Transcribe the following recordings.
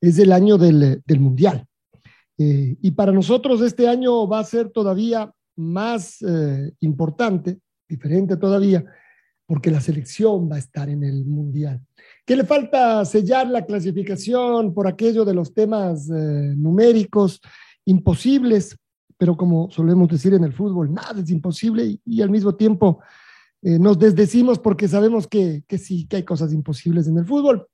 es el año del, Mundial. Eh, y para nosotros este año va a ser todavía más eh, importante, diferente todavía, porque la selección va a estar en el Mundial. ¿Qué le falta sellar la clasificación por aquello de los temas eh, numéricos imposibles? Pero como solemos decir en el fútbol, nada es imposible y, al mismo tiempo nos desdecimos porque sabemos que, que, sí, que hay cosas imposibles en el fútbol.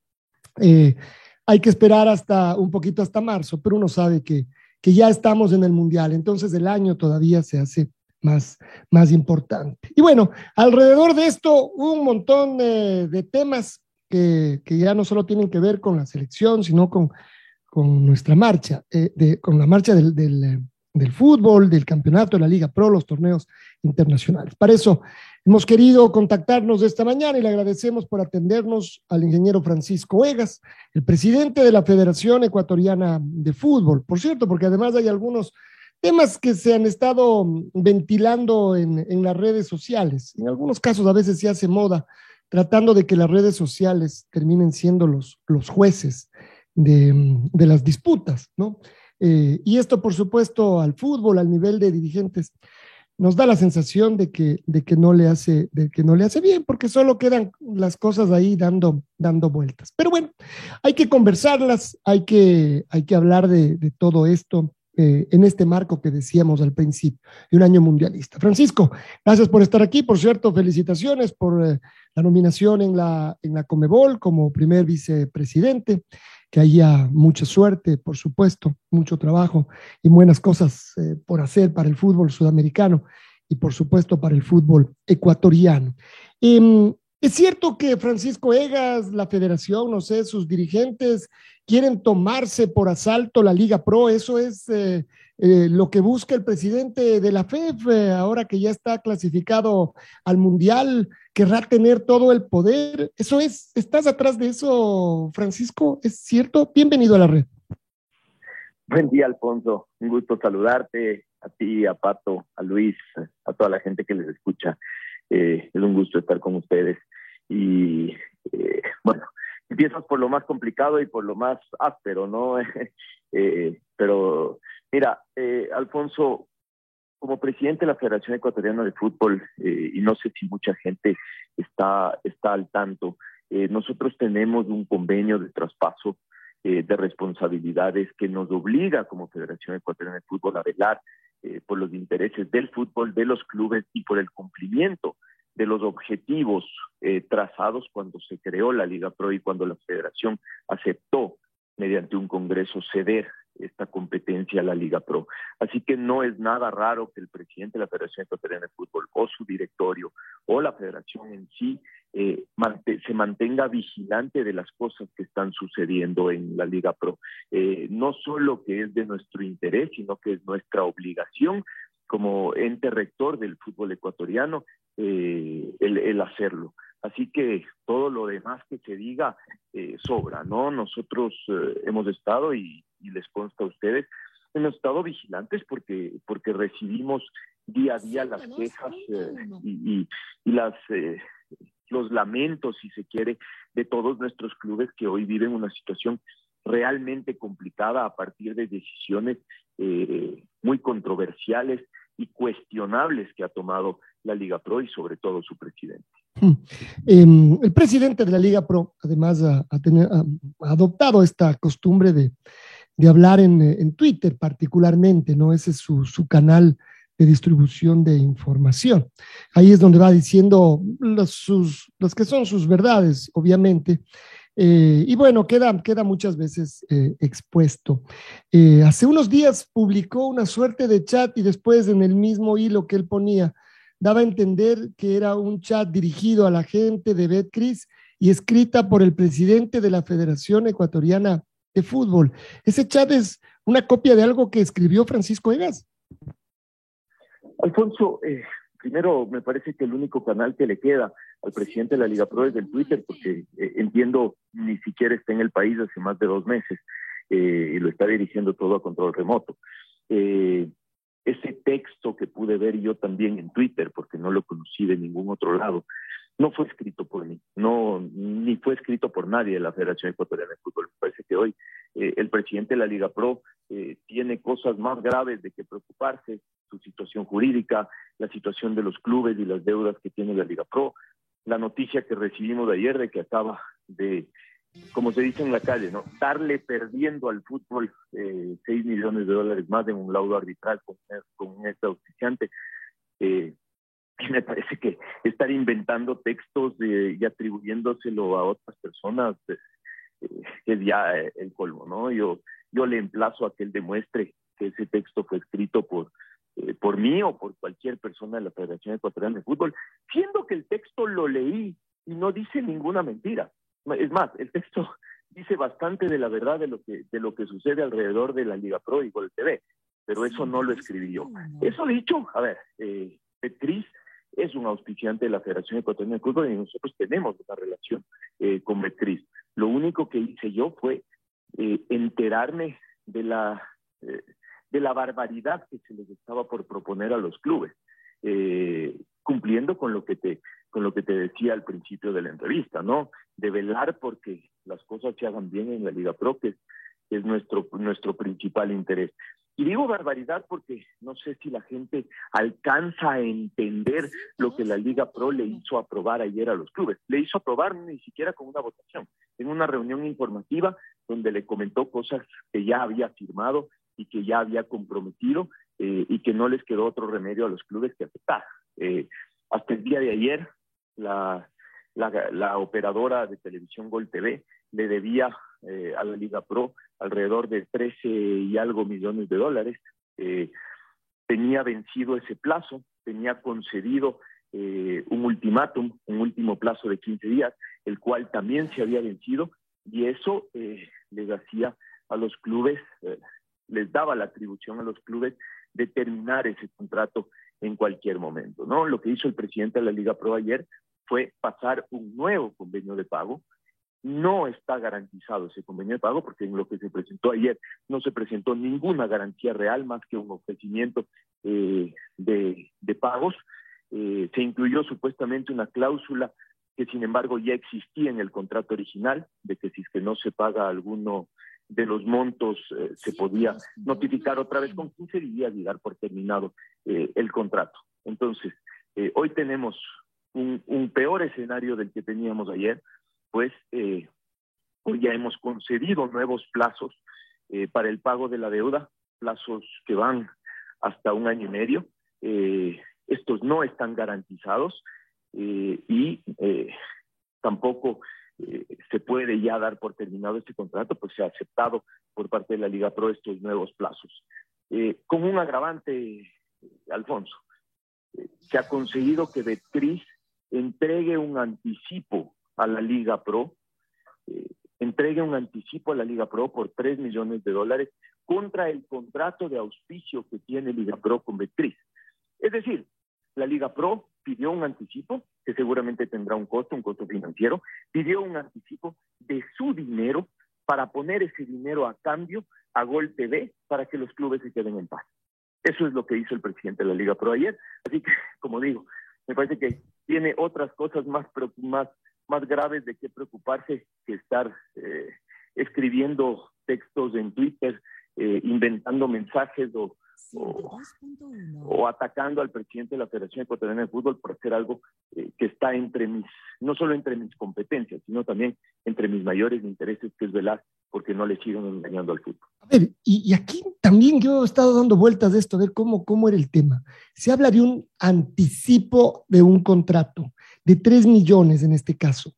Hay que esperar hasta un poquito hasta marzo, pero uno sabe que, que ya estamos en el Mundial, entonces el año todavía se hace más, más importante. Y bueno, alrededor de esto, un montón de, temas que, que, ya no solo tienen que ver con la selección, sino con, con nuestra marcha, eh, de, con la marcha del, del, del, fútbol, del campeonato de la Liga Pro, los torneos internacionales. Para eso Hemos querido contactarnos esta mañana y le agradecemos por atendernos al ingeniero Francisco Egas, el presidente de la Federación Ecuatoriana de Fútbol. Por cierto, porque además hay algunos temas que se han estado ventilando en, las redes sociales. En algunos casos a veces se hace moda tratando de que las redes sociales terminen siendo los, los jueces de, las disputas, ¿no? Eh, y esto, por supuesto, al fútbol, al nivel de dirigentes, nos da la sensación de que, de que, no, le hace, de que no le hace bien, porque solo quedan las cosas ahí dando, dando vueltas. Pero bueno, hay que conversarlas, hay que, hay que hablar de, todo esto eh, en este marco que decíamos al principio, de un año mundialista. Francisco, gracias por estar aquí. Por cierto, felicitaciones por eh, la nominación en la, en la Comebol como primer vicepresidente que haya mucha suerte, por supuesto, mucho trabajo y buenas cosas eh, por hacer para el fútbol sudamericano y por supuesto para el fútbol ecuatoriano. Em, es cierto que Francisco Egas, la federación, no sé, sus dirigentes quieren tomarse por asalto la Liga Pro, eso es eh, eh, lo que busca el presidente de la FEF, ahora que ya está clasificado al Mundial querrá tener todo el poder. Eso es, ¿estás atrás de eso, Francisco? ¿Es cierto? Bienvenido a la red. Buen día, Alfonso. Un gusto saludarte, a ti, a Pato, a Luis, a toda la gente que les escucha. Eh, es un gusto estar con ustedes. Y eh, bueno, empiezas por lo más complicado y por lo más áspero, ¿no? Eh, pero mira, Alfonso, como presidente de la Federación Ecuatoriana de Fútbol, eh, y no sé si mucha gente está, está al tanto, eh, nosotros tenemos un convenio de traspaso eh, de responsabilidades que nos obliga como Federación Ecuatoriana de Fútbol a velar por los intereses del fútbol, de los clubes y por el cumplimiento de los objetivos trazados cuando se creó la Liga Pro y cuando la Federación aceptó mediante un congreso ceder esta competencia a la Liga Pro. Así que no es nada raro que el presidente de la Federación Ecuatoriana de Fútbol o su directorio o la federación en sí eh, se mantenga vigilante de las cosas que están sucediendo en la Liga Pro. Eh, no solo que es de nuestro interés, sino que es nuestra obligación como ente rector del fútbol ecuatoriano eh, el hacerlo. Así que todo lo demás que se diga eh, sobra, ¿no? Nosotros eh, hemos estado, y, les consta a ustedes, hemos estado vigilantes porque, porque recibimos día a día las quejas eh, y, y, las, los lamentos, si se quiere, de todos nuestros clubes que hoy viven una situación realmente complicada a partir de decisiones muy controversiales y cuestionables que ha tomado la Liga Pro y sobre todo su presidente. Em, el presidente de la Liga Pro, además, ha, adoptado esta costumbre de, hablar en, Twitter particularmente, ¿no? Ese es su, canal de distribución de información. Ahí es donde va diciendo las, sus, las que son sus verdades, obviamente. Eh, y bueno, queda, queda muchas veces eh, expuesto. Eh, hace unos días publicó una suerte de chat y después en el mismo hilo que él ponía, daba a entender que era un chat dirigido a la gente de Betcris y escrita por el presidente de la Federación Ecuatoriana de Fútbol. Ese chat es una copia de algo que escribió Francisco Egas. Alfonso, primero me parece que el único canal que le queda al presidente de la Liga Pro es el Twitter, porque eh, entiendo ni siquiera está en el país hace más de dos meses eh, y lo está dirigiendo todo a control remoto. ese texto que pude ver yo también en Twitter, porque no lo conocí de ningún otro lado, no fue escrito por mí, no, ni fue escrito por nadie de la Federación Ecuatoriana de Fútbol. Me parece que hoy eh, el presidente de la Liga Pro eh, tiene cosas más graves de que preocuparse, su situación jurídica, la situación de los clubes y las deudas que tiene la Liga Pro, la noticia que recibimos de ayer de que acaba de, como se dice en la calle, ¿no? darle perdiendo al fútbol eh, 6 millones de dólares más en un laudo arbitral con, con un este auspiciante. Eh, me parece que estar inventando textos y atribuyéndoselo a otras personas pues, eh, es ya eh, el colmo, ¿no? Yo, yo le emplazo a que él demuestre que ese texto fue escrito por, eh, por mí o por cualquier persona de la Federación Ecuatoriana de Fútbol, siendo que el texto lo leí y no dice ninguna mentira. Es más, el texto dice bastante de la verdad de lo que, de lo que sucede alrededor de la Liga Pro y Gol TV, pero eso no lo escribí yo. Eso dicho, a ver, eh, Petris es un auspiciante de la Federación Ecuatoriana de Fútbol y nosotros tenemos una relación eh, con Betcris. Lo único que hice yo fue eh, enterarme de la, eh, de la barbaridad que se les estaba por proponer a los clubes, cumpliendo con lo que te con lo que te decía al principio de la entrevista, ¿no? De velar porque las cosas se hagan bien en la Liga Pro, que es nuestro, nuestro principal interés. Y digo barbaridad porque no sé si la gente alcanza a entender lo que la Liga Pro le hizo aprobar ayer a los clubes. Le hizo aprobar ni siquiera con una votación, en una reunión informativa donde le comentó cosas que ya había firmado y que ya había comprometido eh, y que no les quedó otro remedio a los clubes que aceptar. Eh, hasta el día de ayer, la, la, la operadora de televisión Gol TV le debía eh, a la Liga Pro alrededor de 13 y algo millones de dólares. Eh, tenía vencido ese plazo, tenía concedido eh, un ultimátum, un último plazo de 15 días, el cual también se había vencido y eso les hacía a los clubes, les daba la atribución a los clubes de terminar ese contrato en cualquier momento. ¿no? Lo que hizo el presidente de la Liga Pro ayer fue pasar un nuevo convenio de pago no está garantizado ese convenio de pago porque en lo que se presentó ayer no se presentó ninguna garantía real más que un ofrecimiento eh, de, pagos. Eh, se incluyó supuestamente una cláusula que sin embargo ya existía en el contrato original de que si es que no se paga alguno de los montos eh, se podía notificar otra vez con 15 días y dar por terminado el contrato. Entonces, hoy tenemos un, un peor escenario del que teníamos ayer, pues eh, hoy ya hemos concedido nuevos plazos eh, para el pago de la deuda, plazos que van hasta un año y medio. Eh, estos no están garantizados y tampoco se puede ya dar por terminado este contrato, pues se ha aceptado por parte de la Liga Pro estos nuevos plazos. con un agravante, Alfonso, se ha conseguido que Betcris entregue un anticipo a la Liga Pro, eh, entregue un anticipo a la Liga Pro por 3 millones de dólares contra el contrato de auspicio que tiene Liga Pro con Betcris. Es decir, la Liga Pro pidió un anticipo, que seguramente tendrá un costo, un costo financiero, pidió un anticipo de su dinero para poner ese dinero a cambio a Gol TV para que los clubes se queden en paz. Eso es lo que hizo el presidente de la Liga Pro ayer. Así que, como digo, me parece que tiene otras cosas más, más más graves de qué preocuparse que estar eh, escribiendo textos en Twitter, eh, inventando mensajes o, o, atacando al presidente de la Federación Ecuatoriana de Fútbol por hacer algo eh, que está entre mis, no solo entre mis competencias, sino también entre mis mayores intereses, que es velar porque no le sigan engañando al fútbol. A ver, y, aquí también yo he estado dando vueltas de esto, a ver cómo, cómo era el tema. Se habla de un anticipo de un contrato, de 3 millones en este caso.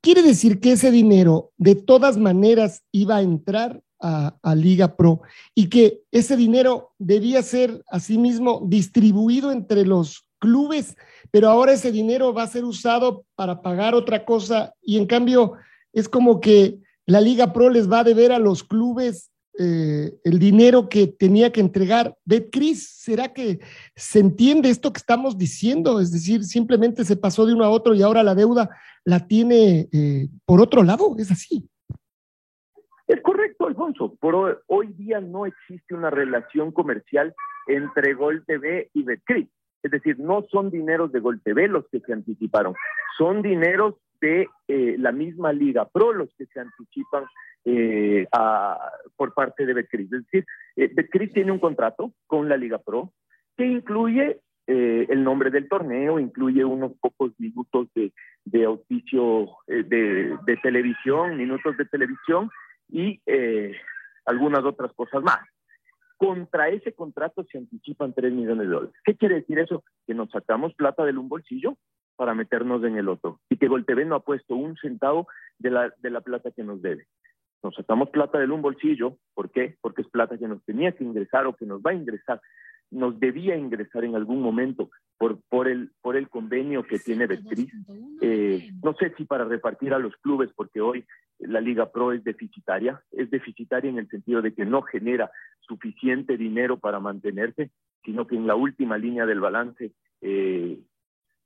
Quiere decir que ese dinero de todas maneras iba a entrar a, Liga Pro y que ese dinero debía ser asimismo distribuido entre los clubes, pero ahora ese dinero va a ser usado para pagar otra cosa y en cambio es como que la Liga Pro les va a deber a los clubes eh, el dinero que tenía que entregar Betcris. ¿Será que se entiende esto que estamos diciendo? Es decir, simplemente se pasó de uno a otro y ahora la deuda la tiene eh, por otro lado. ¿Es así? Es correcto, Alfonso. Por hoy, día no existe una relación comercial entre Gol TV y Betcris. Es decir, no son dineros de Gol TV los que se anticiparon, son dineros de eh, la misma Liga Pro los que se anticipan eh, por parte de Betcris. Es decir, eh, Betcris tiene un contrato con la Liga Pro que incluye el nombre del torneo, incluye unos pocos minutos de, de auspicio de, de televisión, minutos de televisión, y eh, algunas otras cosas más. Contra ese contrato se anticipan 3 millones de dólares. ¿Qué quiere decir eso? Que nos sacamos plata del un bolsillo para meternos en el otro y que Goltv no ha puesto un centavo de la, de la plata que nos debe. Nos sacamos plata del un bolsillo, ¿por qué? Porque es plata que nos tenía que ingresar o que nos va a ingresar nos debía ingresar en algún momento por, por, el, por el convenio que tiene Betcris. Eh, no sé si para repartir a los clubes, porque hoy la Liga Pro es deficitaria, es deficitaria en el sentido de que no genera suficiente dinero para mantenerse, sino que en la última línea del balance eh,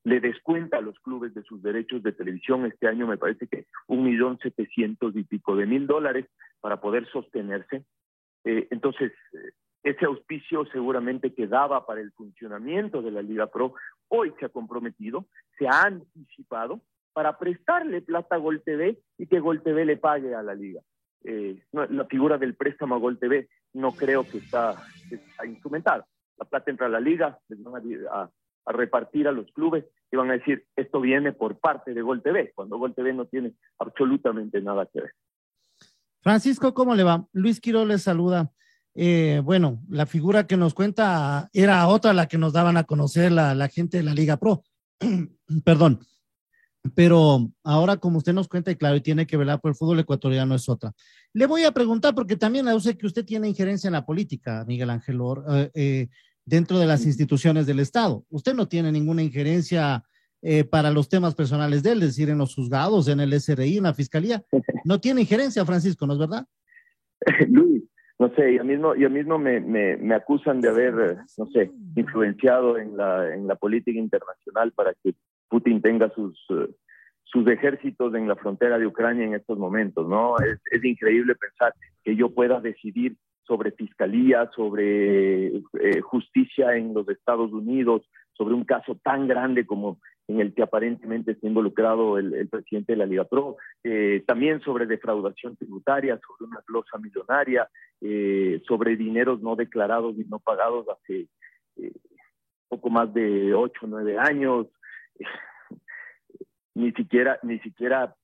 le descuenta a los clubes de sus derechos de televisión. Este año me parece que un millón setecientos y pico de mil dólares para poder sostenerse. Eh, entonces, ese auspicio seguramente quedaba para el funcionamiento de la Liga Pro, hoy se ha comprometido, se ha anticipado para prestarle plata a Gol TV y que Gol TV le pague a la Liga. Eh, la figura del préstamo a Gol TV no creo que está, instrumentada. La plata entra a la Liga, les van a, repartir a los clubes y van a decir, esto viene por parte de Gol TV, cuando Gol TV no tiene absolutamente nada que ver. Francisco, ¿cómo le va? Luis Quiro les saluda. Eh, bueno, la figura que nos cuenta era otra la que nos daban a conocer la, gente de la Liga Pro. Perdón. Pero ahora, como usted nos cuenta, y claro, y tiene que velar por el fútbol ecuatoriano, es otra. Le voy a preguntar, porque también sé que usted tiene injerencia en la política, Miguel Ángel, eh, eh, dentro de las instituciones del Estado. Usted no tiene ninguna injerencia para los temas personales de él, es decir, en los juzgados, en el SRI, en la fiscalía. No tiene injerencia, Francisco, ¿no es verdad? Luis, no sé, yo mismo, yo mismo me, me, acusan de haber, eh, no sé, influenciado en la, en la política internacional para que Putin tenga sus, eh, sus ejércitos en la frontera de Ucrania en estos momentos, ¿no? Es, es increíble pensar que yo pueda decidir sobre fiscalía, sobre eh, justicia en los Estados Unidos, sobre un caso tan grande como en el que aparentemente está involucrado el, presidente de la Liga Pro, eh, también sobre defraudación tributaria, sobre una glosa millonaria, eh, sobre dineros no declarados y no pagados hace poco más de ocho o nueve años. ni siquiera, ni siquiera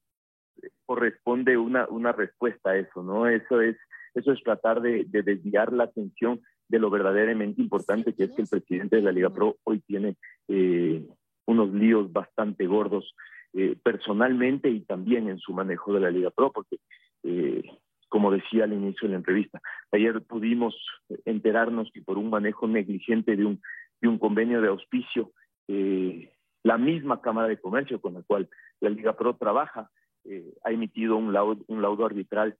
corresponde una, una respuesta a eso, ¿no? Eso es, eso es tratar de, de desviar la atención de lo verdaderamente importante que es que el presidente de la Liga Pro hoy tiene eh, unos líos bastante gordos eh, personalmente y también en su manejo de la Liga Pro, porque, eh, como decía al inicio de la entrevista, ayer pudimos enterarnos que por un manejo negligente de un, convenio de auspicio, eh, la misma Cámara de Comercio con la cual la Liga Pro trabaja ha emitido un laudo arbitral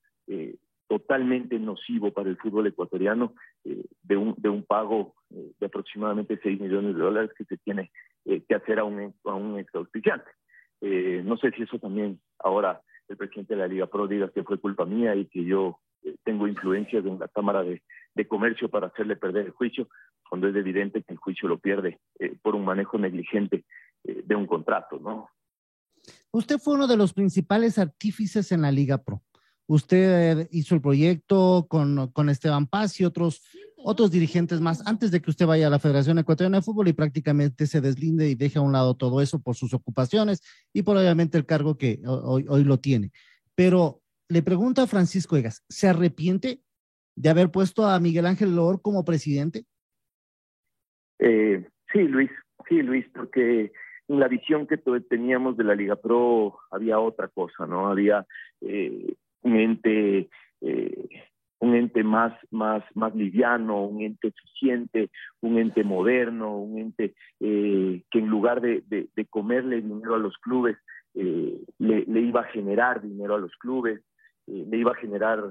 totalmente nocivo para el fútbol ecuatoriano de, un, de un pago de aproximadamente 6 millones de dólares que se tiene eh, que hacer a un, a eh, no sé si eso también ahora el presidente de la Liga Pro diga que fue culpa mía y que yo eh, tengo influencias en la Cámara de, Comercio para hacerle perder el juicio, cuando es evidente que el juicio lo pierde por un manejo negligente de un contrato, ¿no? Usted fue uno de los principales artífices en la Liga Pro. Usted hizo el proyecto con, con Esteban Paz y otros, otros dirigentes más antes de que usted vaya a la Federación Ecuatoriana de Fútbol y prácticamente se deslinde y deje a un lado todo eso por sus ocupaciones y por obviamente el cargo que hoy, hoy lo tiene. Pero le pregunto a Francisco Egas, ¿se arrepiente de haber puesto a Miguel Ángel Lor como presidente? Eh, sí, Luis, sí, Luis, porque en la visión que teníamos de la Liga Pro había otra cosa, ¿no? Había eh, un ente, eh, un ente más, más, más liviano, un ente eficiente, un ente moderno, un ente que en lugar de, de, comerle dinero a los clubes, le, le, iba a generar dinero a los clubes, le iba a generar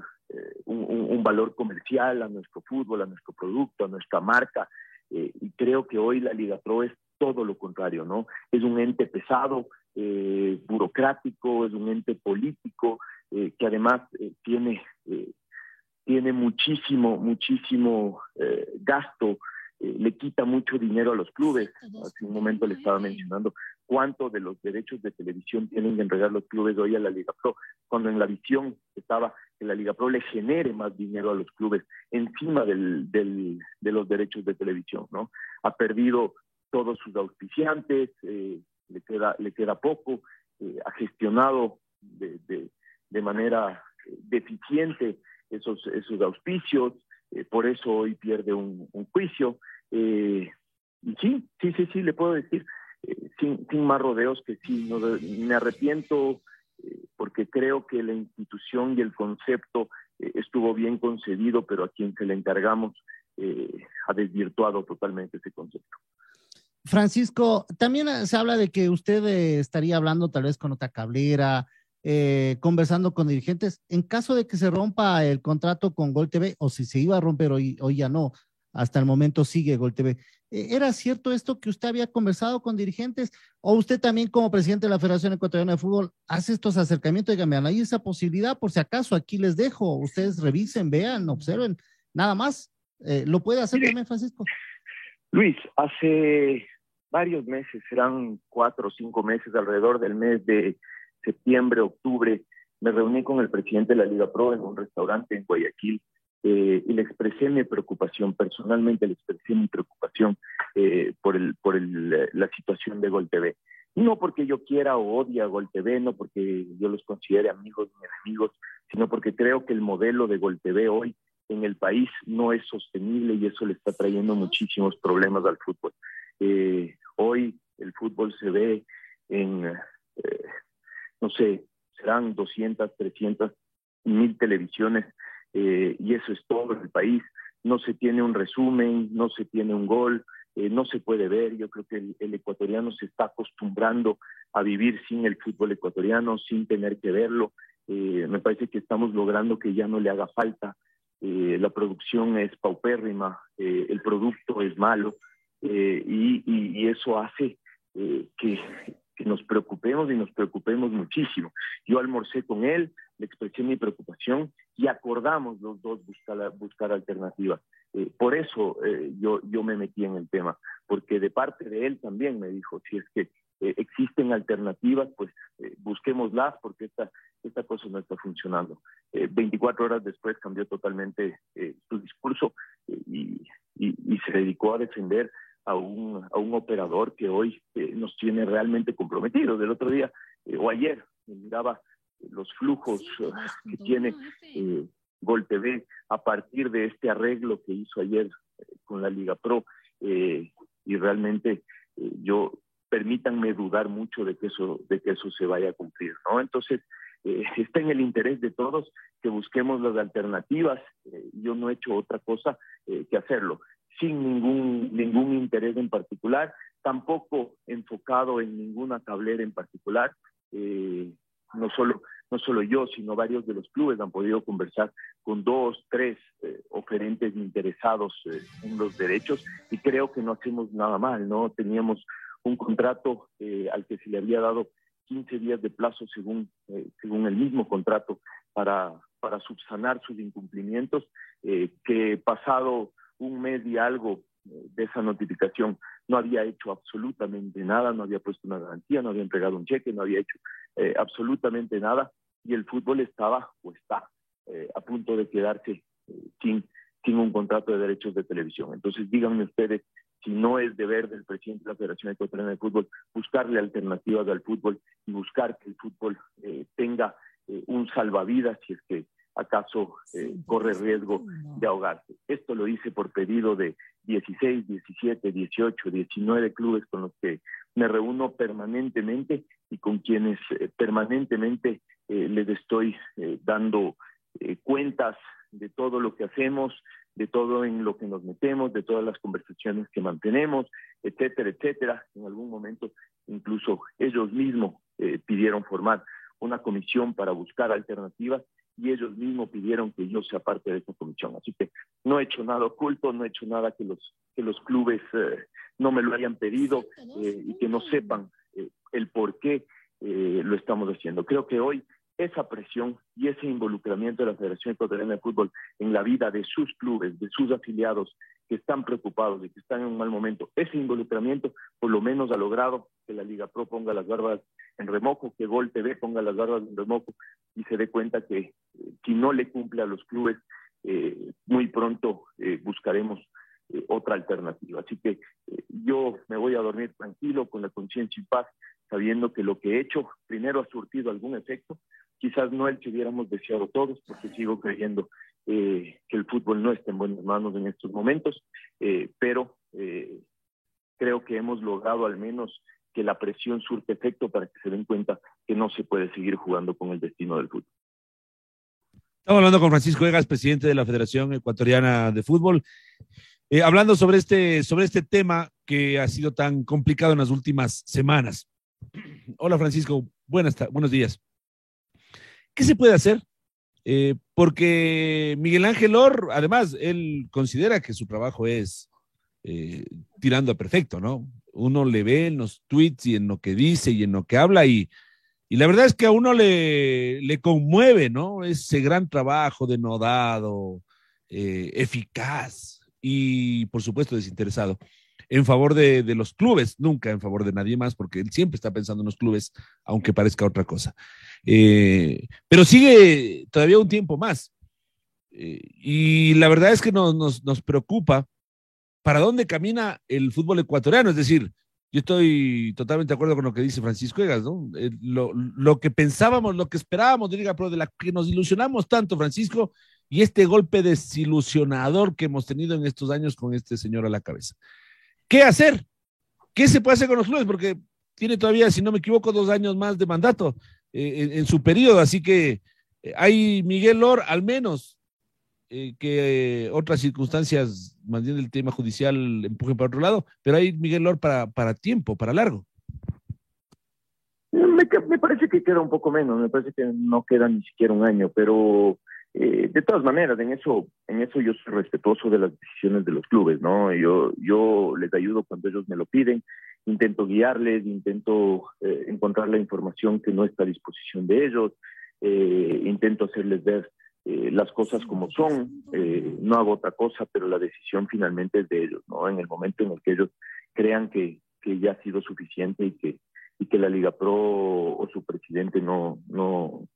un, valor comercial a nuestro fútbol, a nuestro producto, a nuestra marca. Eh, y creo que hoy la Liga Pro es todo lo contrario, ¿no? Es un ente pesado, eh, burocrático, es un ente político, eh, que además tiene, tiene muchísimo, muchísimo gasto, le quita mucho dinero a los clubes. Hace un momento le estaba mencionando cuánto de los derechos de televisión tienen que entregar los clubes hoy a la Liga Pro, cuando en la visión estaba que la Liga Pro le genere más dinero a los clubes encima del, del, de los derechos de televisión, ¿no? Ha perdido todos sus auspiciantes, eh, le, queda, le queda poco, eh, ha gestionado de, de, de, manera deficiente esos, esos auspicios, eh, por eso hoy pierde un, juicio. y sí, sí, sí, sí, le puedo decir, sin, sin más rodeos que sí, no, me arrepiento porque creo que la institución y el concepto eh, estuvo bien concebido, pero a quien se le encargamos eh, ha desvirtuado totalmente ese concepto. Francisco, también se habla de que usted eh, estaría hablando tal vez con otra cablera, conversando con dirigentes. En caso de que se rompa el contrato con Gol TV, o si se iba a romper hoy, hoy ya no, hasta el momento sigue Gol TV. Eh, ¿Era cierto esto que usted había conversado con dirigentes? ¿O usted también como presidente de la Federación Ecuatoriana de Fútbol hace estos acercamientos? Dígame, ¿hay esa posibilidad? Por si acaso, aquí les dejo. Ustedes revisen, vean, observen. Nada más. Eh, ¿Lo puede hacer también, Francisco? Luis, hace varios meses, serán cuatro o cinco meses, alrededor del mes de septiembre, octubre, me reuní con el presidente de la Liga Pro en un restaurante en Guayaquil eh, y le expresé mi preocupación, personalmente le expresé mi preocupación eh, por, el, por el, la situación de Gol. No porque yo quiera o odie a Gol TV, no porque yo los considere amigos ni enemigos, sino porque creo que el modelo de Gol hoy en el país no es sostenible y eso le está trayendo muchísimos problemas al fútbol. Eh, hoy el fútbol se ve en, eh, no sé, serán 200, 300 mil televisiones eh, y eso es todo en el país. No se tiene un resumen, no se tiene un gol, eh, no se puede ver. Yo creo que el, ecuatoriano se está acostumbrando a vivir sin el fútbol ecuatoriano, sin tener que verlo. Eh, me parece que estamos logrando que ya no le haga falta. la producción es paupérrima, el producto es malo y, y, eso hace que, que nos preocupemos y nos preocupemos muchísimo. Yo almorcé con él, le expresé mi preocupación y acordamos los dos buscar, buscar alternativas. Eh, por eso eh, yo, yo me metí en el tema, porque de parte de él también me dijo, si es que eh, existen alternativas, pues busquémoslas porque esta, esta cosa no está funcionando. 24 horas después cambió totalmente su discurso y, y, y se dedicó a defender a un, a un operador que hoy eh, nos tiene realmente comprometidos. Del otro día eh, o ayer miraba los flujos eh, que tiene Gol TV a partir de este arreglo que hizo ayer con la Liga Pro y realmente yo permítanme dudar mucho de que eso de que eso se vaya a cumplir, ¿no? Entonces está en el interés de todos que busquemos las alternativas. yo no he hecho otra cosa que hacerlo sin ningún, ningún interés en particular, tampoco enfocado en ninguna tablera en particular. Eh, no, solo, no solo yo, sino varios de los clubes han podido conversar con dos, tres eh, oferentes interesados eh, en los derechos y creo que no hacemos nada mal, ¿no? Teníamos un contrato al que se le había dado 15 días de plazo según, según el mismo contrato para, para subsanar sus incumplimientos, que pasado un mes y algo eh, de esa notificación no había hecho absolutamente nada, no había puesto una garantía, no había entregado un cheque, no había hecho eh, absolutamente nada. y el fútbol estaba o está eh, a punto de quedarse sin, sin un contrato de derechos de televisión. Entonces díganme ustedes si no es deber del presidente de la Federación Ecuatoriana de Fútbol buscarle alternativas al fútbol y buscar que el fútbol tenga un salvavidas si es que acaso eh, corre riesgo de ahogarse. Esto lo hice por pedido de 16, 17, 18, 19 clubes con los que me reúno permanentemente y con quienes eh, permanentemente eh, les estoy dando cuentas de todo lo que hacemos, de todo en lo que nos metemos, de todas las conversaciones que mantenemos, etcétera, etcétera. En algún momento incluso ellos mismos pidieron formar una comisión para buscar alternativas y ellos mismos pidieron que yo sea parte de esa comisión. Así que no he hecho nada oculto, no he hecho nada que los, que los clubes eh, no me lo hayan pedido eh, y que no sepan eh, el por qué lo estamos haciendo. Creo que hoy esa presión y ese involucramiento de la Federación Ecuatoriana de Fútbol en la vida de sus clubes, de sus afiliados que están preocupados, de que están en un mal momento, ese involucramiento por lo menos ha logrado que la Liga Pro ponga las barbas en remojo, que Gol TV ponga las barbas en remojo y se dé cuenta que eh, si no le cumple a los clubes, eh, muy pronto eh, buscaremos otra alternativa. Así que yo me voy a dormir tranquilo, con la conciencia y paz, sabiendo que lo que he hecho primero ha surtido algún efecto, quizás no el que hubiéramos deseado todos, porque sigo creyendo que el fútbol no está en buenas manos en estos momentos, pero creo que hemos logrado al menos que la presión surte efecto para que se den cuenta que no se puede seguir jugando con el destino del fútbol. Estamos hablando con Francisco Egas, presidente de la Federación Ecuatoriana de Fútbol, eh, hablando sobre este, sobre este tema que ha sido tan complicado en las últimas semanas. Hola Francisco, buenas, buenos días. ¿Qué se puede hacer? Eh, porque Miguel Ángel Or, además, él considera que su trabajo es eh, tirando a perfecto, ¿no? uno le ve en los tweets y en lo que dice y en lo que habla y, y la verdad es que a uno le, le conmueve, ¿no? Ese gran trabajo denodado, eh, eficaz y por supuesto desinteresado en favor de, de, los clubes, nunca en favor de nadie más, porque él siempre está pensando en los clubes, aunque parezca otra cosa. Eh, pero sigue todavía un tiempo más. Eh, y la verdad es que nos, nos, nos preocupa para dónde camina el fútbol ecuatoriano. Es decir, yo estoy totalmente de acuerdo con lo que dice Francisco Egas, ¿no? Eh, lo, que pensábamos, lo que esperábamos de Liga Pro, de la que nos ilusionamos tanto, Francisco, y este golpe desilusionador que hemos tenido en estos años con este señor a la cabeza. ¿Qué hacer? ¿Qué se puede hacer con los clubes? Porque tiene todavía, si no me equivoco, dos años más de mandato eh, en, su periodo, así que eh, hay Miguel Lor, al menos, eh, que otras circunstancias, más bien el tema judicial, empujen para otro lado, pero hay Miguel Lor para, para tiempo, para largo. Me, parece que queda un poco menos, me parece que no queda ni siquiera un año, pero eh, de todas maneras, en eso, en eso yo soy respetuoso de las decisiones de los clubes, ¿no? Yo, yo les ayudo cuando ellos me lo piden, intento guiarles, intento eh, encontrar la información que no está a disposición de ellos, intento hacerles ver eh, las cosas como son, eh, no hago otra cosa, pero la decisión finalmente es de ellos, ¿no? En el momento en el que ellos crean que, que ya ha sido suficiente y que, y que la Liga Pro o su presidente no, no,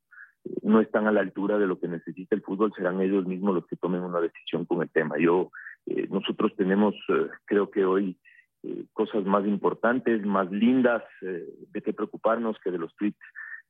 no están a la altura de lo que necesita el fútbol, serán ellos mismos los que tomen una decisión con el tema. Yo, eh, nosotros tenemos, creo que hoy, cosas más importantes, más lindas de qué preocuparnos que de los tweets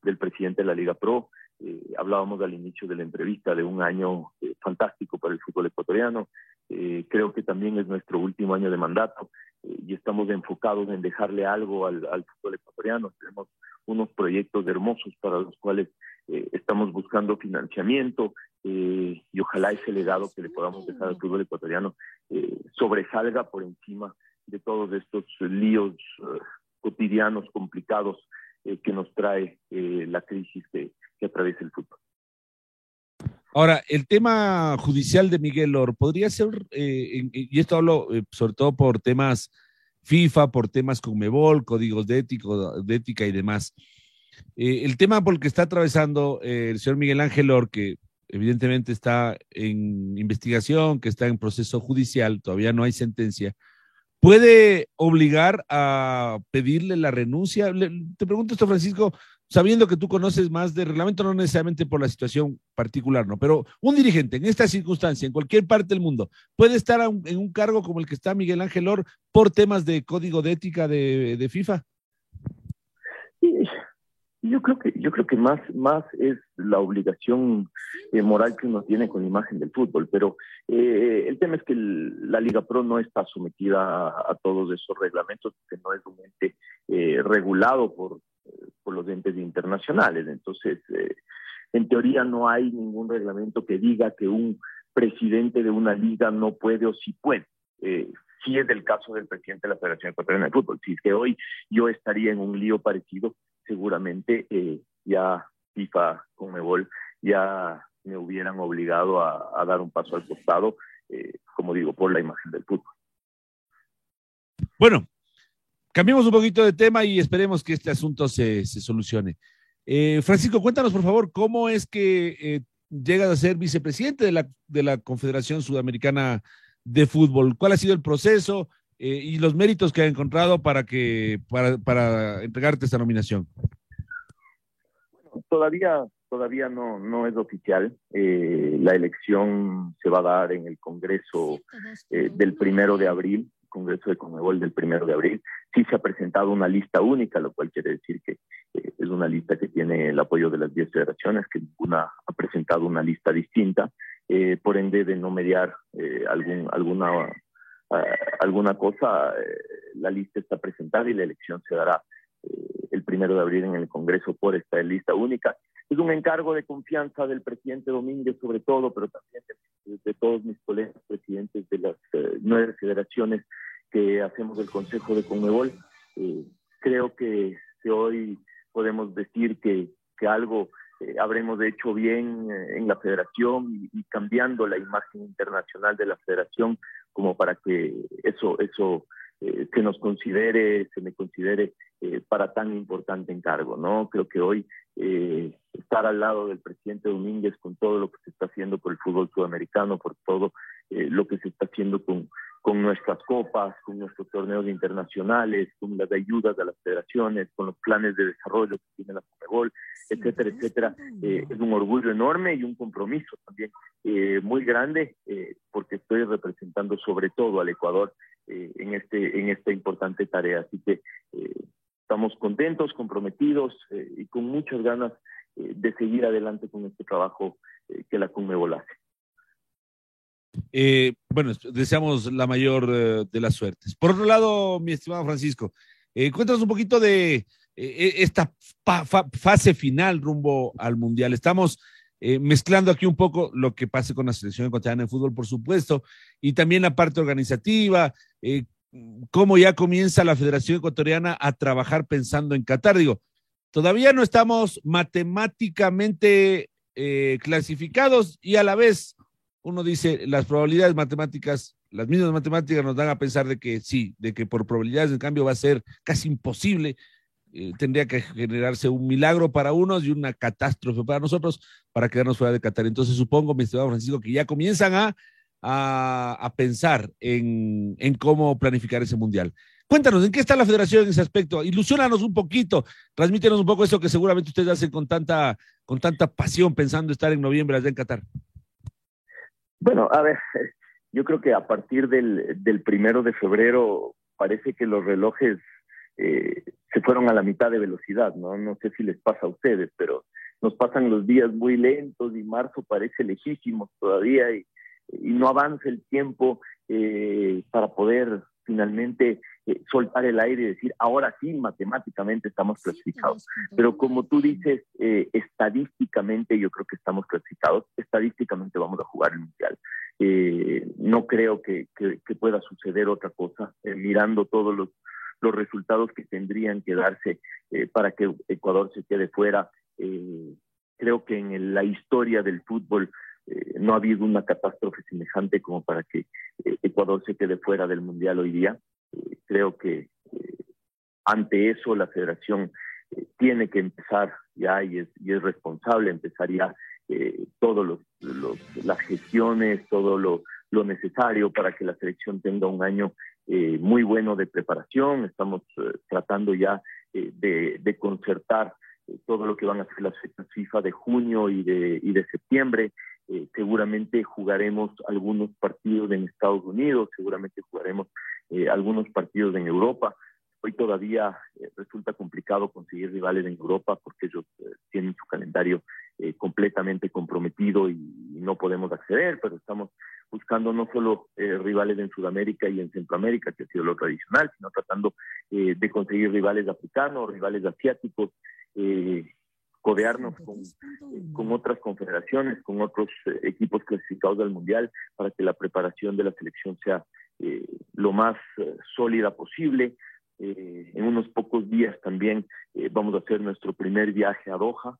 del presidente de la Liga Pro. Eh, hablábamos al inicio de la entrevista de un año eh, fantástico para el fútbol ecuatoriano. Eh, creo que también es nuestro último año de mandato y estamos enfocados en dejarle algo al, fútbol ecuatoriano. Tenemos unos proyectos hermosos para los cuales estamos buscando financiamiento y ojalá ese legado que le podamos dejar al fútbol ecuatoriano sobresalga por encima de todos estos líos cotidianos complicados que nos trae la crisis que, atraviesa el fútbol. Ahora, el tema judicial de Miguel Or podría ser, eh, y esto hablo eh, sobre todo por temas FIFA, por temas Conmebol, códigos de, ético, de ética y demás. Eh, el tema por el que está atravesando el señor Miguel Ángel Or, que evidentemente está en investigación, que está en proceso judicial, todavía no hay sentencia, ¿puede obligar a pedirle la renuncia? te pregunto esto, Francisco, sabiendo que tú conoces más de reglamento, no necesariamente por la situación particular, ¿no? Pero un dirigente en esta circunstancia, en cualquier parte del mundo, puede estar en un cargo como el que está Miguel Ángel Or por temas de código de ética de, de FIFA. Yo creo que yo creo que más más es la obligación eh, moral que uno tiene con la imagen del fútbol, pero eh, el tema es que la Liga Pro no está sometida a, todos esos reglamentos, que no es un ente eh, regulado por, por los entes internacionales. Entonces, eh, en teoría no hay ningún reglamento que diga que un presidente de una liga no puede o sí puede. Eh, si es el caso del presidente de la Federación Ecuatoriana de Fútbol. Si es que hoy yo estaría en un lío parecido, seguramente eh, ya FIFA, Conmebol, ya me hubieran obligado a, dar un paso al costado, eh, como digo, por la imagen del fútbol. Bueno, cambiemos un poquito de tema y esperemos que este asunto se, se solucione. Eh, Francisco, cuéntanos por favor cómo es que llegas a ser vicepresidente de la, de la Confederación Sudamericana de Fútbol. ¿Cuál ha sido el proceso eh, y los méritos que ha encontrado para, que, para, para entregarte esta nominación? Bueno, todavía, todavía no, no es oficial. Eh, la elección se va a dar en el Congreso eh, del primero de abril. Congreso de Conmebol del primero de abril. Sí se ha presentado una lista única, lo cual quiere decir que eh, es una lista que tiene el apoyo de las 10 federaciones, que ninguna ha presentado una lista distinta. Eh, por ende, de no mediar eh, algún, alguna, uh, alguna cosa, la lista está presentada y la elección se dará el primero de abril en el Congreso por esta lista única. Es un encargo de confianza del presidente Domínguez, sobre todo, pero también de, de todos mis colegas presidentes de las eh, nueve federaciones que hacemos del Consejo de Conmebol. Eh, creo que, hoy podemos decir que, que algo eh, habremos hecho bien eh, en la federación y, cambiando la imagen internacional de la federación como para que eso, eso eh, se nos considere, se me considere eh, para tan importante encargo, ¿no? Creo que hoy eh, estar al lado del presidente Domínguez con todo lo que se está haciendo por el fútbol sudamericano, por todo eh, lo que se está haciendo con, con nuestras copas, con nuestros torneos internacionales, con las ayudas a las federaciones, con los planes de desarrollo que tiene la Conmebol, etcétera, etcétera, eh, es un orgullo enorme y un compromiso también eh, muy grande, eh, porque estoy representando sobre todo al Ecuador eh, en, este, en esta importante tarea. Así que estamos contentos, comprometidos y con muchas ganas de seguir adelante con este trabajo que la Conmebol hace. Eh, bueno, deseamos la mayor eh, de las suertes. Por otro lado, mi estimado Francisco, eh, cuéntanos un poquito de eh, esta fa fa fase final rumbo al Mundial. Estamos mezclando aquí un poco lo que pase con la selección ecuatoriana de fútbol, por supuesto, y también la parte organizativa, cómo ya comienza la Federación Ecuatoriana a trabajar pensando en Qatar. Digo, todavía no estamos matemáticamente clasificados y a la vez uno dice, las probabilidades matemáticas, las mismas matemáticas nos dan a pensar de que sí, de que por probabilidades en cambio va a ser casi imposible, eh, tendría que generarse un milagro para unos y una catástrofe para nosotros para quedarnos fuera de Qatar. Entonces supongo, mi estimado Francisco, que ya comienzan a, a, a pensar en, en cómo planificar ese mundial. Cuéntanos, ¿en qué está la federación en ese aspecto? Ilusionanos un poquito, transmítenos un poco eso que seguramente ustedes hacen con tanta, con tanta pasión pensando estar en noviembre allá en Qatar. Bueno, a ver, yo creo que a partir del, del primero de febrero parece que los relojes eh, se fueron a la mitad de velocidad, ¿no? No sé si les pasa a ustedes, pero nos pasan los días muy lentos y marzo parece lejísimo todavía y, y no avanza el tiempo eh, para poder finalmente eh, soltar el aire y decir, ahora sí, matemáticamente estamos clasificados. Pero como tú dices, eh, estadísticamente yo creo que estamos clasificados, estadísticamente vamos a jugar el Mundial. Eh, no creo que, que, que, pueda suceder otra cosa, mirando todos los, los, resultados que tendrían que darse para que Ecuador se quede fuera. Creo que en el, la historia del fútbol eh, no ha habido una catástrofe semejante como para que eh, Ecuador se quede fuera del Mundial hoy día. Eh, creo que ante eso la federación tiene que empezar ya y es, y es responsable empezar ya todas los, los, las gestiones, todo lo, lo, necesario para que la selección tenga un año muy bueno de preparación. Estamos tratando ya de, de concertar todo lo que van a ser las fechas FIFA de junio y de, y de septiembre. Eh, seguramente jugaremos algunos partidos en Estados Unidos, seguramente jugaremos eh, algunos partidos en Europa. Hoy todavía eh, resulta complicado conseguir rivales en Europa porque ellos tienen su calendario completamente comprometido y, no podemos acceder, pero estamos buscando no solo rivales en Sudamérica y en Centroamérica, que ha sido lo tradicional, sino tratando de conseguir rivales africanos, rivales asiáticos, codearnos con, con, otras confederaciones, con otros eh, equipos clasificados al Mundial, para que la preparación de la selección sea eh, lo más eh, sólida posible. en unos pocos días también vamos a hacer nuestro primer viaje a Doha,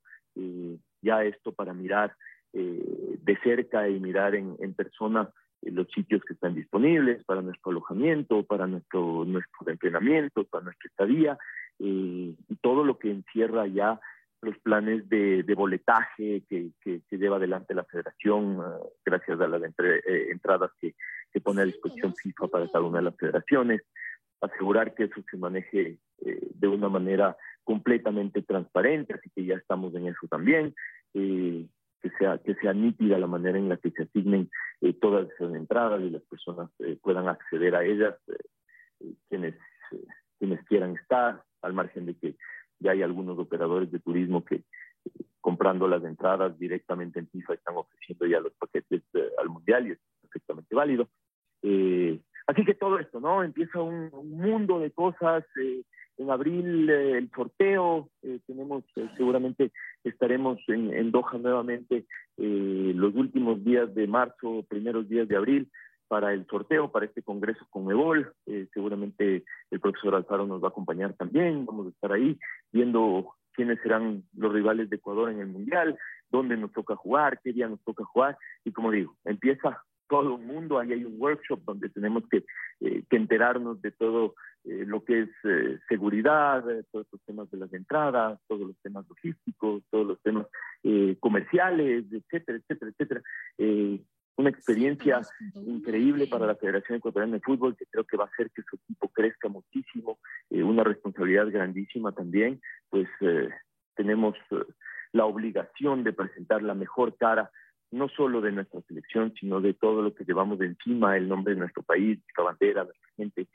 ya esto para mirar de cerca y mirar en, en persona los sitios que están disponibles para nuestro alojamiento, para nuestro, nuestro entrenamiento, para nuestra estadía, y todo lo que encierra ya los planes de, boletaje que, lleva adelante la federación, eh, gracias a las eh, entradas que, pone a disposición FIFA para cada una de las federaciones, asegurar que eso se maneje eh, de una manera completamente transparente, así que ya estamos en eso también, que, sea, que sea nítida la manera en la que se asignen todas esas entradas y las personas puedan acceder a ellas, quienes, quienes quieran estar, al margen de que ya hay algunos operadores de turismo que comprando las entradas directamente en FIFA están ofreciendo ya los paquetes eh, al mundial y es perfectamente válido. Eh, así que todo esto, ¿no? Empieza un, mundo de cosas. Eh, en abril el sorteo, tenemos, seguramente estaremos en, en Doha nuevamente los últimos días de marzo, primeros días de abril para el sorteo, para este congreso con EBOL. Eh, seguramente el profesor Alfaro nos va a acompañar también. Vamos a estar ahí viendo quiénes serán los rivales de Ecuador en el Mundial, dónde nos toca jugar, qué día nos toca jugar. Y como digo, empieza todo el mundo. Ahí hay un workshop donde tenemos que, eh, enterarnos de todo eh, lo que es seguridad, todos los temas de las entradas, todos los temas logísticos, todos los temas comerciales, etcétera, etcétera, etcétera una experiencia increíble para la Federación Ecuatoriana de Fútbol, que creo que va a hacer que su equipo crezca muchísimo, eh, una responsabilidad grandísima también, pues eh, tenemos eh, la obligación de presentar la mejor cara, no solo de nuestra selección, sino de todo lo que llevamos de encima, el nombre de nuestro país, nuestra bandera, nuestra gente,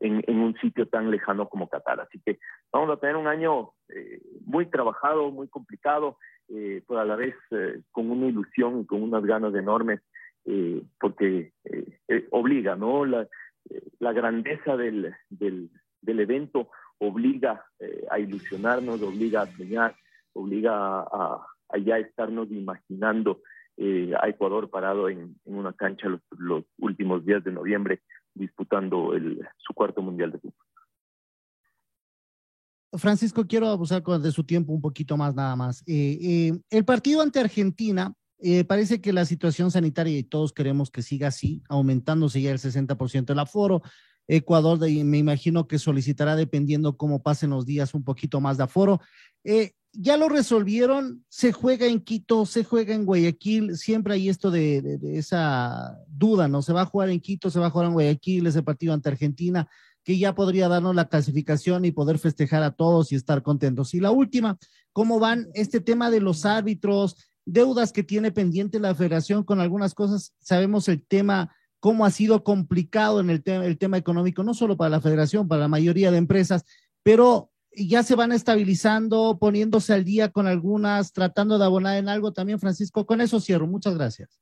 en, en, un sitio tan lejano como Qatar. Así que vamos a tener un año muy trabajado, muy complicado, eh, pero a la vez eh, con una ilusión y con unas ganas enormes, eh, porque eh, obliga, ¿no? La, la grandeza del, del, del, evento obliga a ilusionarnos, obliga a soñar, obliga a, a ya estarnos imaginando a Ecuador parado en, en una cancha los, los, últimos días de noviembre disputando su cuarto mundial de fútbol. Francisco, quiero abusar de su tiempo un poquito más nada más. Eh, eh, el partido ante Argentina, eh, parece que la situación sanitaria y todos queremos que siga así, aumentándose ya el 60% del aforo. Ecuador, me imagino que solicitará, dependiendo cómo pasen los días, un poquito más de aforo. Ya lo resolvieron, se juega en Quito, se juega en Guayaquil, siempre hay esto de, esa duda, ¿no? Se va a jugar en Quito, se va a jugar en Guayaquil, ese partido ante Argentina que ya podría darnos la clasificación y poder festejar a todos y estar contentos. Y la última, ¿cómo van este tema de los árbitros, deudas que tiene pendiente la federación con algunas cosas? Sabemos el tema, cómo ha sido complicado en el, el tema económico, no solo para la federación, para la mayoría de empresas, pero ya se van estabilizando, poniéndose al día con algunas, tratando de abonar en algo también, Francisco. Con eso cierro. Muchas gracias.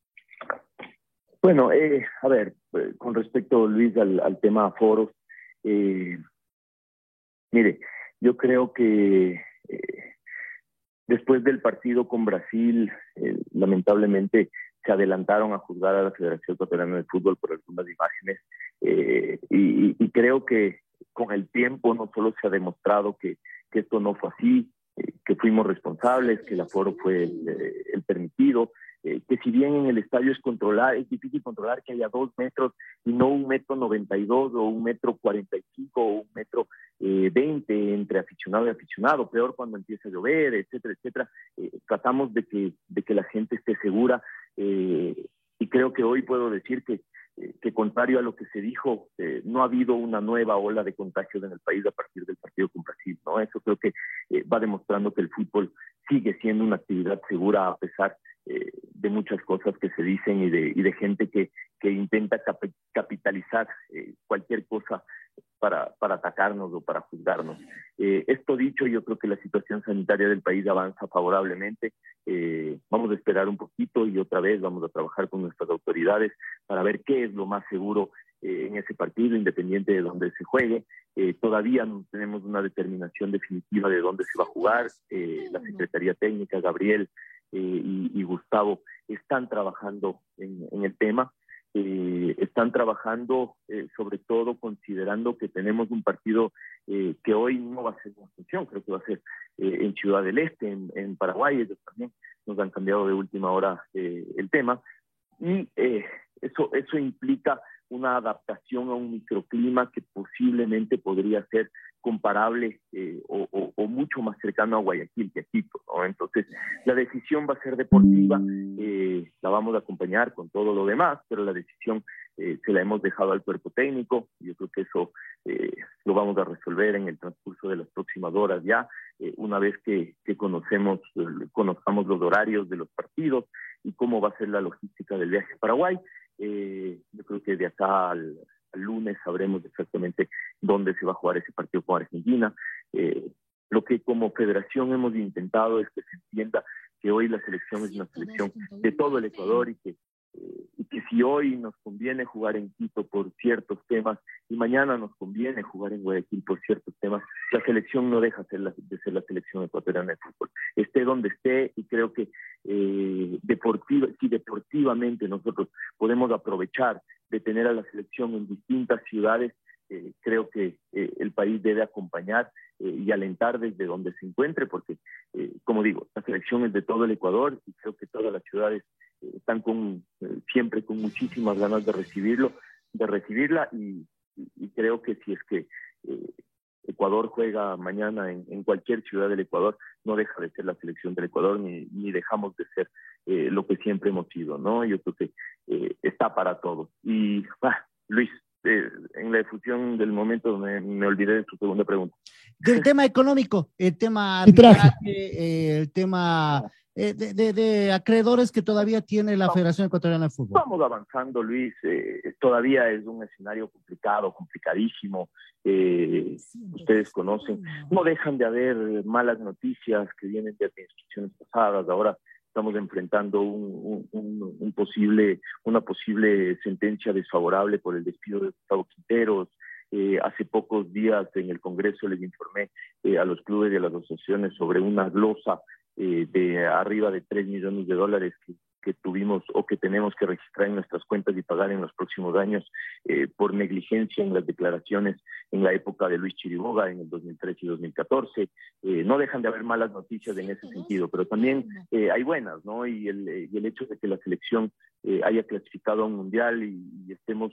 Bueno, eh, a ver, eh, con respecto, Luis, al, al tema foros, eh, mire, yo creo que eh, después del partido con Brasil, eh, lamentablemente se adelantaron a juzgar a la Federación Ecuatoriana de Fútbol por algunas imágenes y, creo que con el tiempo no solo se ha demostrado que, esto no fue así, que fuimos responsables, que el aforo fue el permitido, eh, que si bien en el estadio es controlar, es difícil controlar que haya dos metros y no un metro noventa y dos o un metro cuarenta y cinco o un metro eh, veinte entre aficionado y aficionado, peor cuando empieza a llover, etcétera, etcétera. Eh, tratamos de que, de que la gente esté segura y creo que hoy puedo decir que que contrario a lo que se dijo, no ha habido una nueva ola de contagios en el país a partir del partido con Brasil, ¿no? Eso creo que va demostrando que el fútbol sigue siendo una actividad segura a pesar de muchas cosas que se dicen y de, y de gente que, que intenta capitalizar cualquier cosa para, para atacarnos o para juzgarnos. Eh, esto dicho, yo creo que la situación sanitaria del país avanza favorablemente. Eh, vamos a esperar un poquito y otra vez vamos a trabajar con nuestras autoridades para ver qué es lo más seguro eh, en ese partido, independiente de dónde se juegue. todavía no tenemos una determinación definitiva de dónde se va a jugar. la Secretaría Técnica, Gabriel y, y, Gustavo están trabajando en, en el tema. Eh, están trabajando eh, sobre todo considerando que tenemos un partido eh, que hoy no va a ser en Asunción, creo que va a ser en Ciudad del Este, en, Paraguay, ellos también nos han cambiado de última hora el tema, y eso, eso implica una adaptación a un microclima que posiblemente podría ser comparable eh, o, mucho más cercano a Guayaquil que a Quito. Entonces, la decisión va a ser deportiva, eh, la vamos a acompañar con todo lo demás, pero la decisión eh, se la hemos dejado al cuerpo técnico. Yo creo que eso lo vamos a resolver en el transcurso de las próximas horas ya, una vez que, que conocemos, conozcamos los horarios de los partidos y cómo va a ser la logística del viaje a Paraguay. Yo creo que de acá al lunes sabremos exactamente dónde se va a jugar ese partido con Argentina. Eh, lo que como federación hemos intentado es que se entienda que hoy la selección es una selección de todo el Ecuador y que y que si hoy nos conviene jugar en Quito por ciertos temas y mañana nos conviene jugar en Guayaquil por ciertos temas, la selección no deja de ser la selección ecuatoriana de fútbol. Esté donde esté y creo que eh, deportiva, si deportivamente nosotros podemos aprovechar de tener a la selección en distintas ciudades, eh, creo que eh, el país debe acompañar y alentar desde donde se encuentre, porque, como digo, la selección es de todo el Ecuador y creo que todas las ciudades están con, siempre con muchísimas ganas de recibirlo, de recibirla y, creo que si es que eh, Ecuador juega mañana en, cualquier ciudad del Ecuador, no deja de ser la selección del Ecuador ni, ni dejamos de ser eh, lo que siempre hemos sido, ¿no? Yo creo que eh, está para todos. Y, ah, Luis, en la difusión del momento me, me, olvidé de tu segunda pregunta. Del tema económico, el tema el tema eh, de, acreedores que todavía tiene la Federación Ecuatoriana de Fútbol? Vamos avanzando, Luis. Eh, todavía es un escenario complicado, complicadísimo. Eh, ustedes conocen. No dejan de haber malas noticias que vienen de administraciones pasadas. Ahora estamos enfrentando un, posible, una posible sentencia desfavorable por el despido de Gustavo Quinteros. hace pocos días en el Congreso les informé a los clubes y a las asociaciones sobre una glosa eh, de arriba de 3 millones de dólares que, tuvimos o que tenemos que registrar en nuestras cuentas y pagar en los próximos años eh, por negligencia en las declaraciones en la época de Luis Chiriboga en el 2013 y 2014. Eh, no dejan de haber malas noticias en ese sentido, pero también hay buenas, ¿no? Y el, y el hecho de que la selección haya clasificado a un mundial y, y estemos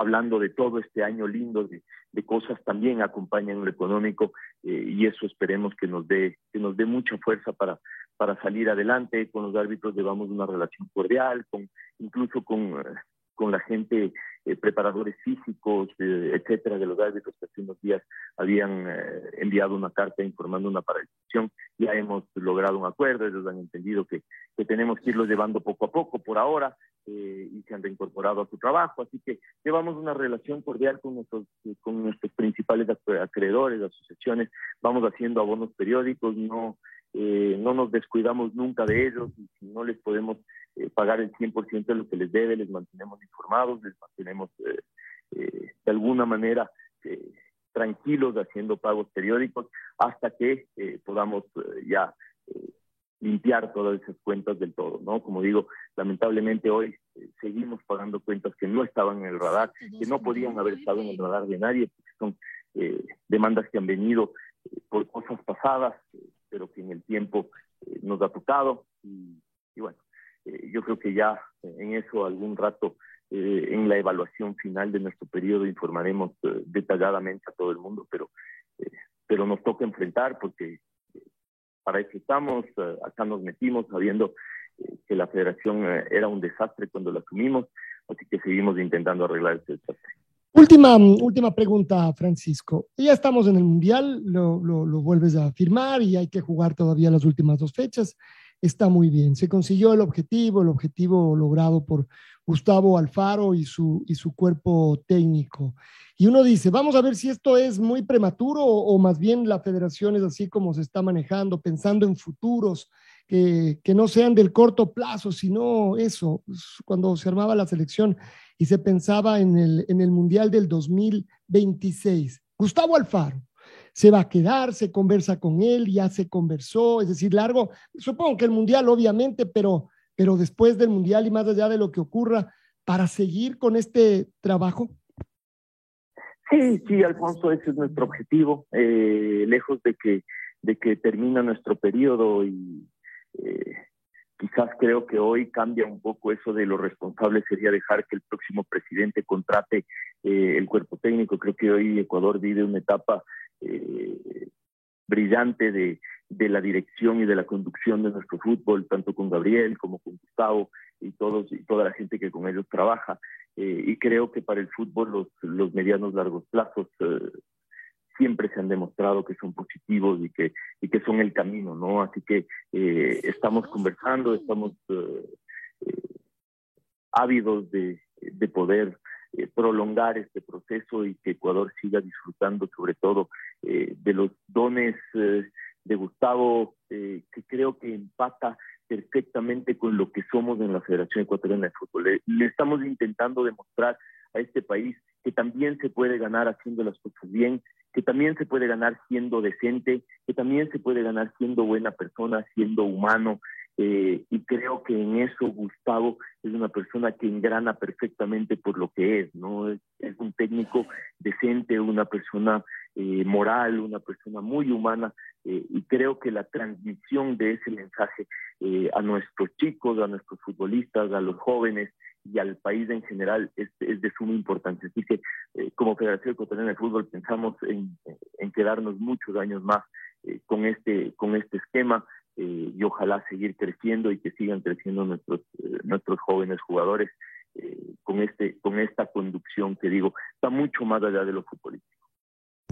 hablando de todo este año lindo, de, cosas también acompañan lo económico eh, y eso esperemos que nos dé que nos dé mucha fuerza para para salir adelante con los árbitros llevamos una relación cordial con incluso con eh, con la gente, eh, preparadores físicos, eh, etcétera, de los árbitros que hace unos días habían eh, enviado una carta informando una paralización. Ya hemos logrado un acuerdo, ellos han entendido que, que tenemos que irlos llevando poco a poco por ahora y se han reincorporado a su trabajo. Así que llevamos una relación cordial con nuestros, con nuestros principales acreedores, asociaciones, vamos haciendo abonos periódicos, no, no nos descuidamos nunca de ellos y si no les podemos eh, pagar el 100% de lo que les debe, les mantenemos informados, les mantenemos eh, eh, de alguna manera tranquilos haciendo pagos periódicos hasta que podamos ya limpiar todas esas cuentas del todo, ¿no? Como digo, lamentablemente hoy seguimos pagando cuentas que no estaban en el radar, que no podían haber estado en el radar de nadie, porque son demandas que han venido por cosas pasadas, pero que en el tiempo nos ha tocado y, bueno, eh, yo creo que ya en eso algún rato eh, en la evaluación final de nuestro periodo informaremos eh, detalladamente a todo el mundo, pero, pero nos toca enfrentar porque para eso estamos, acá nos metimos sabiendo que la federación era un desastre cuando la asumimos, así que seguimos intentando arreglar ese desastre. Última, última pregunta, Francisco. Ya estamos en el Mundial, lo, lo, vuelves a firmar y hay que jugar todavía las últimas dos fechas. Está muy bien. Se consiguió el objetivo, el objetivo logrado por Gustavo Alfaro y su, y su cuerpo técnico. Y uno dice, vamos a ver si esto es muy prematuro o, o más bien la federación es así como se está manejando, pensando en futuros que, que no sean del corto plazo, sino eso, cuando se armaba la selección y se pensaba en el, en el Mundial del 2026. Gustavo Alfaro se va a quedar, se conversa con él, ya se conversó, es decir, largo, supongo que el Mundial obviamente, pero, pero después del Mundial y más allá de lo que ocurra, para seguir con este trabajo. Sí, sí, Alfonso, ese es nuestro objetivo, eh, lejos de que, de que termina nuestro periodo y eh, quizás creo que hoy cambia un poco eso de lo responsable sería dejar que el próximo presidente contrate eh, el cuerpo técnico. Creo que hoy Ecuador vive una etapa eh, brillante de, la dirección y de la conducción de nuestro fútbol, tanto con Gabriel como con Gustavo y todos y toda la gente que con ellos trabaja. Eh, y creo que para el fútbol los, los medianos largos plazos siempre se han demostrado que son positivos y que, y que son el camino, ¿no? Así que eh, estamos conversando, estamos eh, eh, ávidos de, de poder prolongar este proceso y que Ecuador siga disfrutando sobre todo de los dones de Gustavo, que creo que empata perfectamente con lo que somos en la Federación Ecuatoriana de Fútbol. Le, le estamos intentando demostrar a este país que también se puede ganar haciendo las cosas bien, que también se puede ganar siendo decente, que también se puede ganar siendo buena persona, siendo humano. Eh, y creo que en eso Gustavo es una persona que engrana perfectamente por lo que es, ¿no? Es, un técnico decente, una persona eh, moral, una persona muy humana, eh, y creo que la transmisión de ese mensaje a nuestros chicos, a nuestros futbolistas, a los jóvenes, y al país en general es, es de suma importancia. Así que eh, como Federación Ecuatoriana de Fútbol pensamos en, en quedarnos muchos años más eh, con, este, con este esquema eh, y ojalá seguir creciendo y que sigan creciendo nuestros, eh, nuestros jóvenes jugadores con, este, con esta conducción que digo, está mucho más allá de lo futbolístico.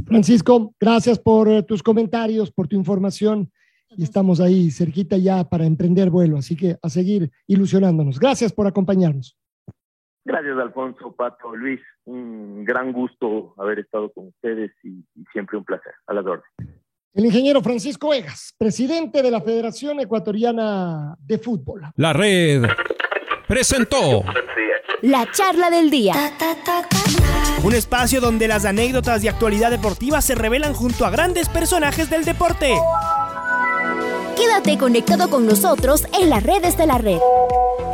Francisco, gracias por tus comentarios, por tu información y estamos ahí cerquita ya para emprender vuelo, así que a seguir ilusionándonos. Gracias por acompañarnos. Gracias, Alfonso, Pato, Luis. Un gran gusto haber estado con ustedes y, y siempre un placer. A las órdenes. El ingeniero Francisco Egas, presidente de la Federación Ecuatoriana de Fútbol. La red presentó La charla del día. Un espacio donde las anécdotas de actualidad deportiva se revelan junto a grandes personajes del deporte. Quédate conectado con nosotros en las redes de la red.